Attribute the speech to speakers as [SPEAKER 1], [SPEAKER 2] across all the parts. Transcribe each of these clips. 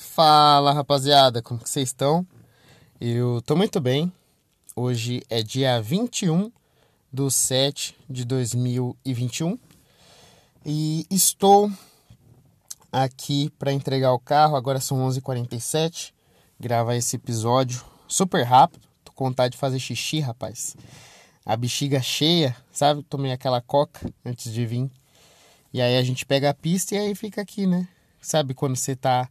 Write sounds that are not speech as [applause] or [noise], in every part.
[SPEAKER 1] Fala rapaziada, como que vocês estão? Eu tô muito bem. Hoje é dia 21 do 7 de 2021 e estou aqui para entregar o carro. Agora são 11h47. Gravar esse episódio super rápido. Tô com vontade de fazer xixi, rapaz. A bexiga cheia, sabe? Tomei aquela coca antes de vir. E aí a gente pega a pista e aí fica aqui, né? Sabe quando você tá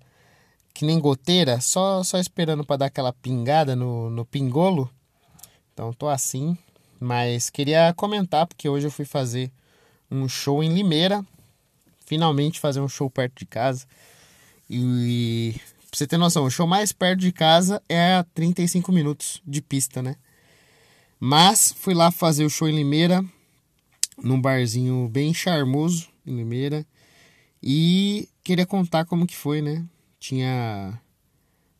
[SPEAKER 1] que nem goteira, só só esperando para dar aquela pingada no, no pingolo? Então tô assim, mas queria comentar porque hoje eu fui fazer um show em Limeira, finalmente fazer um show perto de casa. E pra você ter noção, o show mais perto de casa é a 35 minutos de pista, né? Mas fui lá fazer o show em Limeira, num barzinho bem charmoso em Limeira. E queria contar como que foi, né? Tinha,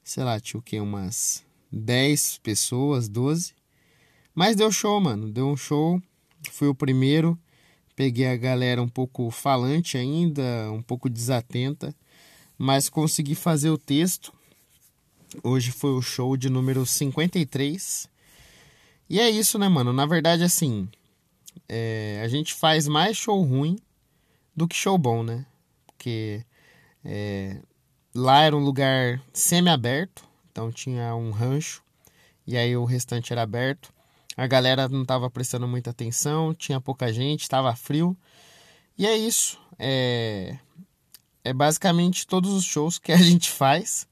[SPEAKER 1] sei lá, tinha o que? Umas 10 pessoas, 12. Mas deu show, mano. Deu um show. Fui o primeiro. Peguei a galera um pouco falante ainda, um pouco desatenta. Mas consegui fazer o texto. Hoje foi o show de número 53. E é isso, né, mano? Na verdade, assim, é, a gente faz mais show ruim do que show bom, né? Porque é, lá era um lugar semi-aberto, então tinha um rancho, e aí o restante era aberto. A galera não estava prestando muita atenção, tinha pouca gente, estava frio. E é isso. É, é basicamente todos os shows que a [laughs] gente faz.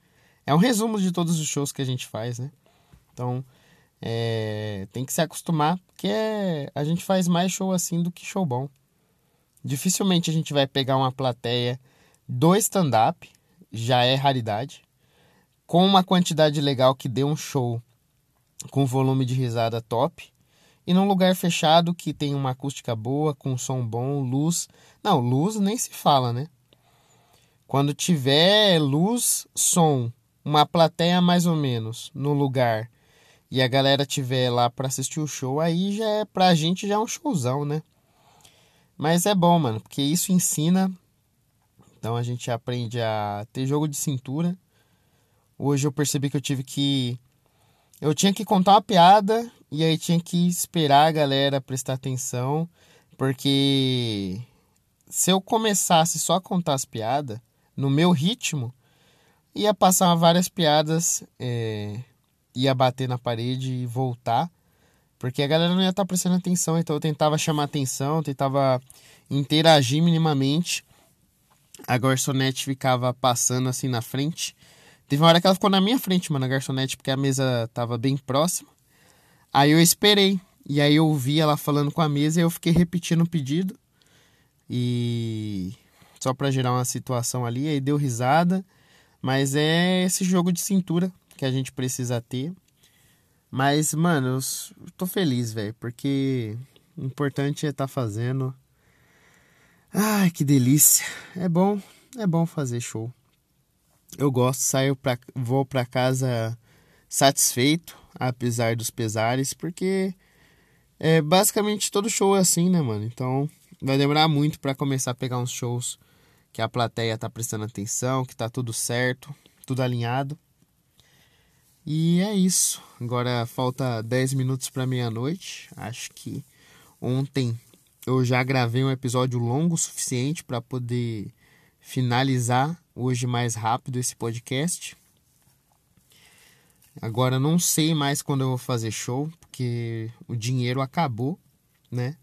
[SPEAKER 1] É um resumo de todos os shows que a gente faz, né? Então, é, tem que se acostumar, porque é, a gente faz mais show assim do que show bom. Dificilmente a gente vai pegar uma plateia do stand-up, já é raridade, com uma quantidade legal que dê um show com volume de risada top, e num lugar fechado que tem uma acústica boa, com som bom, luz. Não, luz nem se fala, né? Quando tiver luz, som, uma plateia mais ou menos no lugar e a galera tiver lá para assistir o show, aí já é pra gente já é um showzão, né? Mas é bom, mano, porque isso ensina. Então a gente aprende a ter jogo de cintura. Hoje eu percebi que eu tive que. Eu tinha que contar uma piada e aí tinha que esperar a galera prestar atenção. Porque se eu começasse só a contar as piadas no meu ritmo, ia passar várias piadas, é, ia bater na parede e voltar. Porque a galera não ia estar tá prestando atenção, então eu tentava chamar atenção, tentava interagir minimamente. A garçonete ficava passando assim na frente. Teve uma hora que ela ficou na minha frente, mano, a garçonete, porque a mesa tava bem próxima. Aí eu esperei. E aí eu ouvi ela falando com a mesa e eu fiquei repetindo o pedido. E só para gerar uma situação ali, aí deu risada. Mas é esse jogo de cintura que a gente precisa ter. Mas, mano, eu tô feliz, velho, porque o importante é estar tá fazendo. Ai, que delícia. É bom, é bom fazer show. Eu gosto, saio pra, vou para casa satisfeito, apesar dos pesares, porque é basicamente todo show é assim, né, mano? Então, vai demorar muito para começar a pegar uns shows que a plateia tá prestando atenção, que tá tudo certo, tudo alinhado. E é isso. Agora falta 10 minutos para meia-noite. Acho que ontem eu já gravei um episódio longo o suficiente para poder finalizar hoje mais rápido esse podcast. Agora não sei mais quando eu vou fazer show, porque o dinheiro acabou, né?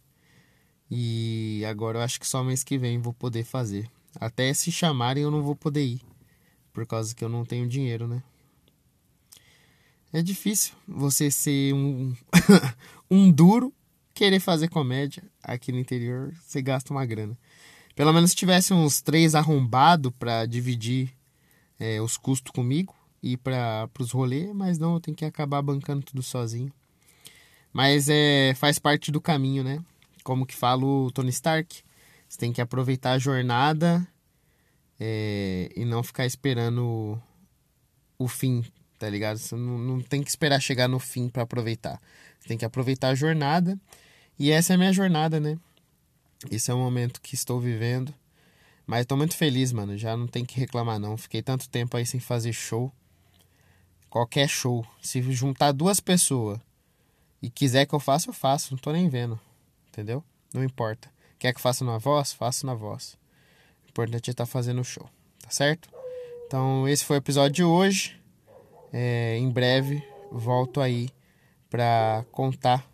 [SPEAKER 1] E agora eu acho que só mês que vem vou poder fazer. Até se chamarem eu não vou poder ir, por causa que eu não tenho dinheiro, né? É difícil você ser um, [laughs] um duro, querer fazer comédia aqui no interior, você gasta uma grana. Pelo menos se tivesse uns três arrombados para dividir é, os custos comigo e para os rolês, mas não, eu tenho que acabar bancando tudo sozinho. Mas é, faz parte do caminho, né? Como que fala o Tony Stark, você tem que aproveitar a jornada é, e não ficar esperando o fim tá ligado? Você não, não tem que esperar chegar no fim para aproveitar. Você tem que aproveitar a jornada. E essa é a minha jornada, né? Esse é o momento que estou vivendo. Mas tô muito feliz, mano. Já não tem que reclamar, não. Fiquei tanto tempo aí sem fazer show. Qualquer show. Se juntar duas pessoas e quiser que eu faça, eu faço. Não tô nem vendo. Entendeu? Não importa. Quer que eu faça na voz? Faço na voz. O importante é estar tá fazendo o show. Tá certo? Então, esse foi o episódio de hoje. É, em breve, volto aí para contar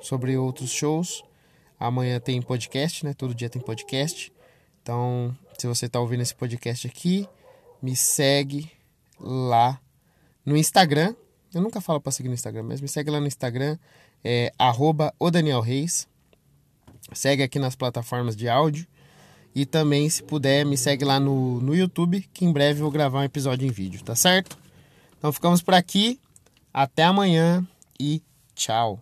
[SPEAKER 1] sobre outros shows. Amanhã tem podcast, né? Todo dia tem podcast. Então, se você está ouvindo esse podcast aqui, me segue lá no Instagram. Eu nunca falo para seguir no Instagram, mas me segue lá no Instagram, é arroba o Daniel Reis. Segue aqui nas plataformas de áudio. E também, se puder, me segue lá no, no YouTube, que em breve eu vou gravar um episódio em vídeo, tá certo? Então ficamos por aqui. Até amanhã e tchau.